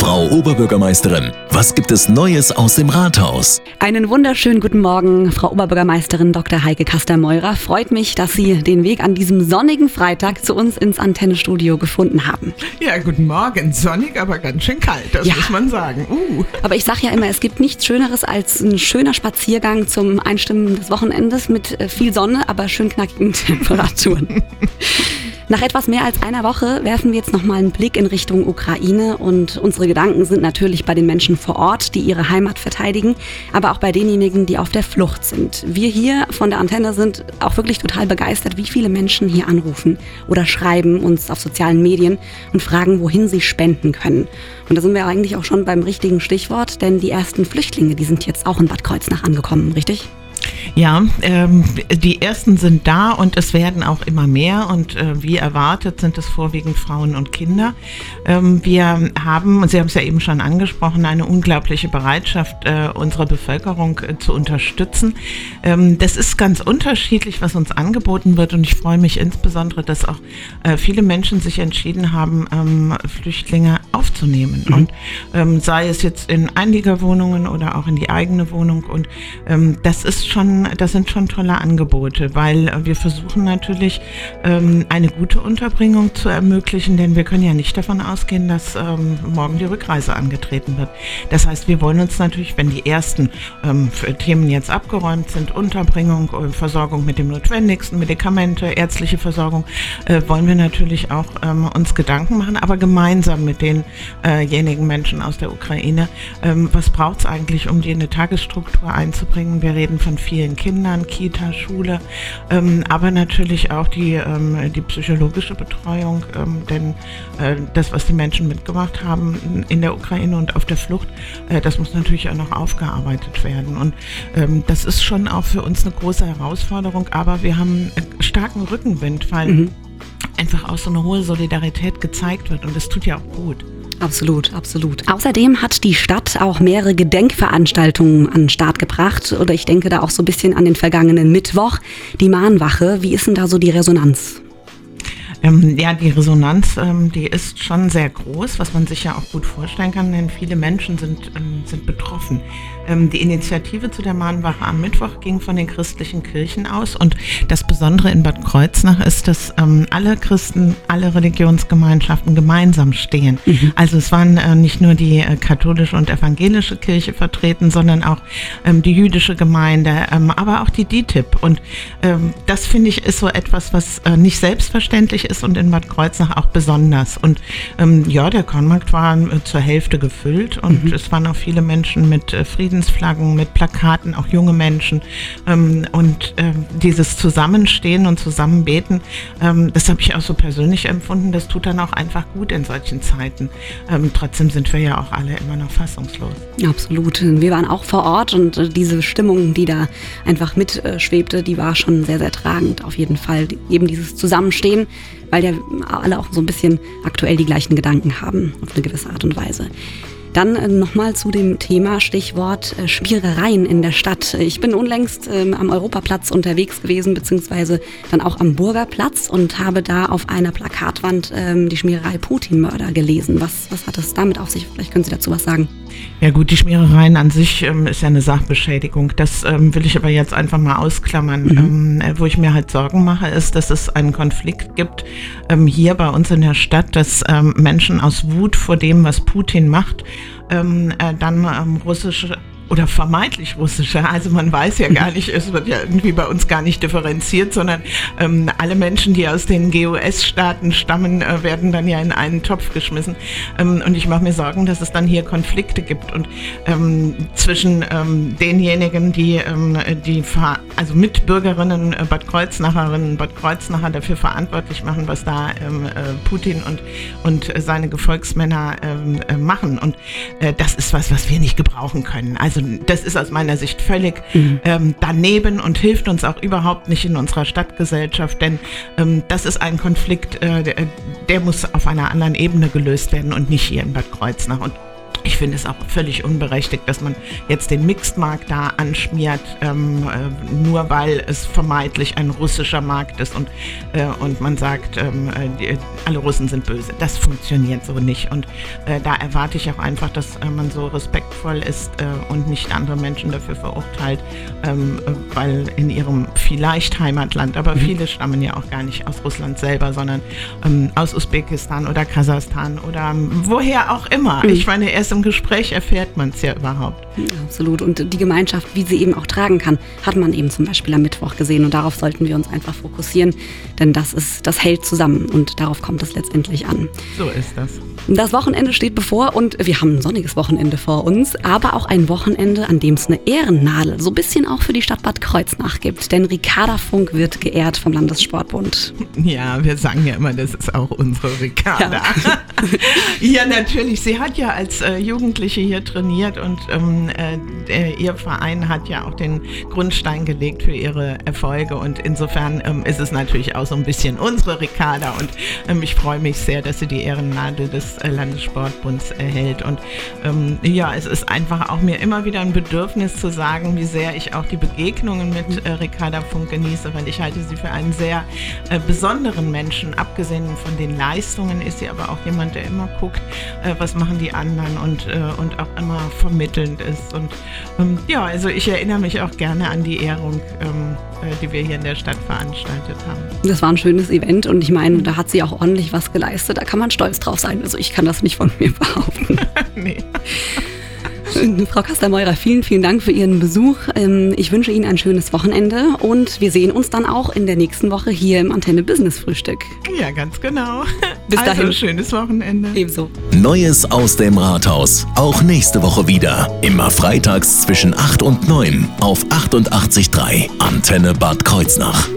Frau Oberbürgermeisterin, was gibt es Neues aus dem Rathaus? Einen wunderschönen guten Morgen, Frau Oberbürgermeisterin Dr. Heike Kaster-Meurer. Freut mich, dass Sie den Weg an diesem sonnigen Freitag zu uns ins Antennestudio gefunden haben. Ja, guten Morgen. Sonnig, aber ganz schön kalt, das Ja. muss man sagen. Uh. Aber ich sage ja immer, es gibt nichts Schöneres als ein schöner Spaziergang zum Einstimmen des Wochenendes mit äh, viel Sonne, aber schön knackigen Temperaturen. Nach etwas mehr als einer Woche werfen wir jetzt nochmal einen Blick in Richtung Ukraine und unsere Gedanken sind natürlich bei den Menschen vor Ort, die ihre Heimat verteidigen, aber auch bei denjenigen, die auf der Flucht sind. Wir hier von der Antenne sind auch wirklich total begeistert, wie viele Menschen hier anrufen oder schreiben uns auf sozialen Medien und fragen, wohin sie spenden können. Und da sind wir eigentlich auch schon beim richtigen Stichwort, denn die ersten Flüchtlinge, die sind jetzt auch in Bad Kreuznach angekommen, richtig? Ja, ähm, die ersten sind da und es werden auch immer mehr und äh, wie erwartet sind es vorwiegend Frauen und Kinder. Ähm, wir haben, Sie haben es ja eben schon angesprochen, eine unglaubliche Bereitschaft äh, unserer Bevölkerung äh, zu unterstützen. Ähm, das ist ganz unterschiedlich, was uns angeboten wird und ich freue mich insbesondere, dass auch äh, viele Menschen sich entschieden haben, ähm, Flüchtlinge aufzunehmen und ähm, sei es jetzt in Einliegerwohnungen oder auch in die eigene Wohnung und ähm, das ist schon, das sind schon tolle Angebote, weil äh, wir versuchen natürlich ähm, eine gute Unterbringung zu ermöglichen, denn wir können ja nicht davon ausgehen, dass ähm, morgen die Rückreise angetreten wird. Das heißt, wir wollen uns natürlich, wenn die ersten ähm, Themen jetzt abgeräumt sind, Unterbringung, äh, Versorgung mit dem Notwendigsten, Medikamente, ärztliche Versorgung, äh, wollen wir natürlich auch ähm, uns Gedanken machen, aber gemeinsam mit denjenigen Menschen aus der Ukraine, ähm, was braucht es eigentlich, um die in eine Tagesstruktur einzubringen? Wir reden von vielen Kindern, Kita, Schule, ähm, aber natürlich auch die, ähm, die psychologische Betreuung, ähm, denn äh, das, was die Menschen mitgemacht haben in der Ukraine und auf der Flucht, äh, das muss natürlich auch noch aufgearbeitet werden. Und ähm, das ist schon auch für uns eine große Herausforderung, aber wir haben starken Rückenwind, weil einfach auch so eine hohe Solidarität gezeigt wird und das tut ja auch gut. Absolut, absolut. Außerdem hat die Stadt auch mehrere Gedenkveranstaltungen an den Start gebracht. Oder ich denke da auch so ein bisschen an den vergangenen Mittwoch. Die Mahnwache. Wie ist denn da so die Resonanz? Ähm, ja, die Resonanz, ähm, die ist schon sehr groß, was man sich ja auch gut vorstellen kann, denn viele Menschen sind, ähm, sind betroffen. Ähm, die Initiative zu der Mahnwache am Mittwoch ging von den christlichen Kirchen aus und das Besondere in Bad Kreuznach ist, dass ähm, alle Christen, alle Religionsgemeinschaften gemeinsam stehen. Also es waren äh, nicht nur die äh, katholische und evangelische Kirche vertreten, sondern auch ähm, die jüdische Gemeinde, aber auch die DITIB. Und das finde ich ist so etwas, was äh, nicht selbstverständlich ist und in Bad Kreuznach auch besonders. Und ja, der Kornmarkt war zur Hälfte gefüllt und es waren auch viele Menschen mit äh, Friedensflaggen, mit Plakaten, auch junge Menschen. Ähm, und ähm, dieses Zusammenstehen und Zusammenbeten, ähm, das habe ich auch so persönlich empfunden, das tut dann auch einfach gut in solchen Zeiten. Ähm, trotzdem sind wir ja auch alle immer noch fassungslos. Absolut. Wir waren auch vor Ort und äh, diese Stimmung, die da einfach mitschwebte, die war schon sehr, sehr tragend. Auf jeden Fall. Eben dieses Zusammenstehen, weil ja alle auch so ein bisschen aktuell die gleichen Gedanken haben, auf eine gewisse Art und Weise. Dann äh, nochmal zu dem Thema Stichwort äh, Spierereien in der Stadt. Ich bin unlängst ähm, am Europaplatz unterwegs gewesen, beziehungsweise dann auch am Burgerplatz und habe da auf einer Plakatwand ähm, die Schmiererei Putin-Mörder gelesen. Was, was hat es damit auf sich? Vielleicht können Sie dazu was sagen. Ja gut, die Schmierereien an sich ähm, ist ja eine Sachbeschädigung. Das ähm, will ich aber jetzt einfach mal ausklammern. Ähm, äh, wo ich mir halt Sorgen mache, ist, dass es einen Konflikt gibt hier bei uns in der Stadt, dass Menschen aus Wut vor dem, was Putin macht, ähm, äh, dann ähm, russische oder vermeintlich russische, also man weiß ja gar nicht, es wird ja irgendwie bei uns gar nicht differenziert, sondern ähm, alle Menschen, die aus den GOS-Staaten stammen, äh, werden dann ja in einen Topf geschmissen. Ähm, und ich mache mir Sorgen, dass es dann hier Konflikte gibt und ähm, zwischen ähm, denjenigen, die ähm, die also Mitbürgerinnen äh, Bad Kreuznacherinnen, Bad Kreuznacher dafür verantwortlich machen, was da ähm, äh, Putin und und äh, seine Gefolgsmänner äh, machen. Und äh, das ist was, was wir nicht gebrauchen können. Also das ist aus meiner Sicht völlig ähm, daneben und hilft uns auch überhaupt nicht in unserer Stadtgesellschaft, denn ähm, das ist ein Konflikt, äh, der, der muss auf einer anderen Ebene gelöst werden und nicht hier in Bad Kreuznach. Und ich finde es auch völlig unberechtigt, dass man jetzt den Mixed-Markt da anschmiert, ähm, äh, nur weil es vermeintlich ein russischer Markt ist und, äh, und man sagt, ähm, äh, die, alle Russen sind böse. Das funktioniert so nicht. Und äh, da erwarte ich auch einfach, dass äh, man so respektvoll ist äh, und nicht andere Menschen dafür verurteilt, ähm, weil in ihrem vielleicht Heimatland, aber mhm. viele stammen ja auch gar nicht aus Russland selber, sondern ähm, aus Usbekistan oder Kasachstan oder ähm, woher auch immer. Mhm. Ich meine, erst im Gespräch erfährt man es ja überhaupt. Absolut. Und die Gemeinschaft, wie sie eben auch tragen kann, hat man eben zum Beispiel am Mittwoch gesehen. Und darauf sollten wir uns einfach fokussieren, denn das ist, das hält zusammen und darauf kommt es letztendlich an. So ist das. Das Wochenende steht bevor und wir haben ein sonniges Wochenende vor uns, aber auch ein Wochenende, an dem es eine Ehrennadel so ein bisschen auch für die Stadt Bad Kreuznach gibt. Denn Ricarda Funk wird geehrt vom Landessportbund. Ja, wir sagen ja immer, das ist auch unsere Ricarda. Ja, ja natürlich. Sie hat ja als äh, Jugendliche hier trainiert und ähm, äh, ihr Verein hat ja auch den Grundstein gelegt für ihre Erfolge und insofern ähm, ist es natürlich auch so ein bisschen unsere Ricarda und ähm, ich freue mich sehr, dass sie die Ehrennadel des äh, Landessportbunds erhält und ähm, ja, es ist einfach auch mir immer wieder ein Bedürfnis zu sagen, wie sehr ich auch die Begegnungen mit äh, Ricarda Funk genieße, weil ich halte sie für einen sehr äh, besonderen Menschen. Abgesehen von den Leistungen ist sie aber auch jemand, der immer guckt, äh, was machen die anderen und, äh, und auch immer vermittelnd ist. Und ähm, ja, also ich erinnere mich auch gerne an die Ehrung, ähm, äh, die wir hier in der Stadt veranstaltet haben. Das war ein schönes Event und ich meine, da hat sie auch ordentlich was geleistet. Da kann man stolz drauf sein. Also ich kann das nicht von mir behaupten. nee. Frau Kastermeurer, vielen, vielen Dank für Ihren Besuch. Ähm, ich wünsche Ihnen ein schönes Wochenende und wir sehen uns dann auch in der nächsten Woche hier im Antenne Business Frühstück. Ja, ganz genau. Bis also, dahin. schönes Wochenende. Ebenso. Neues aus dem Rathaus. Auch nächste Woche wieder. Immer freitags zwischen 8 und 9 auf 88.3 Antenne Bad Kreuznach.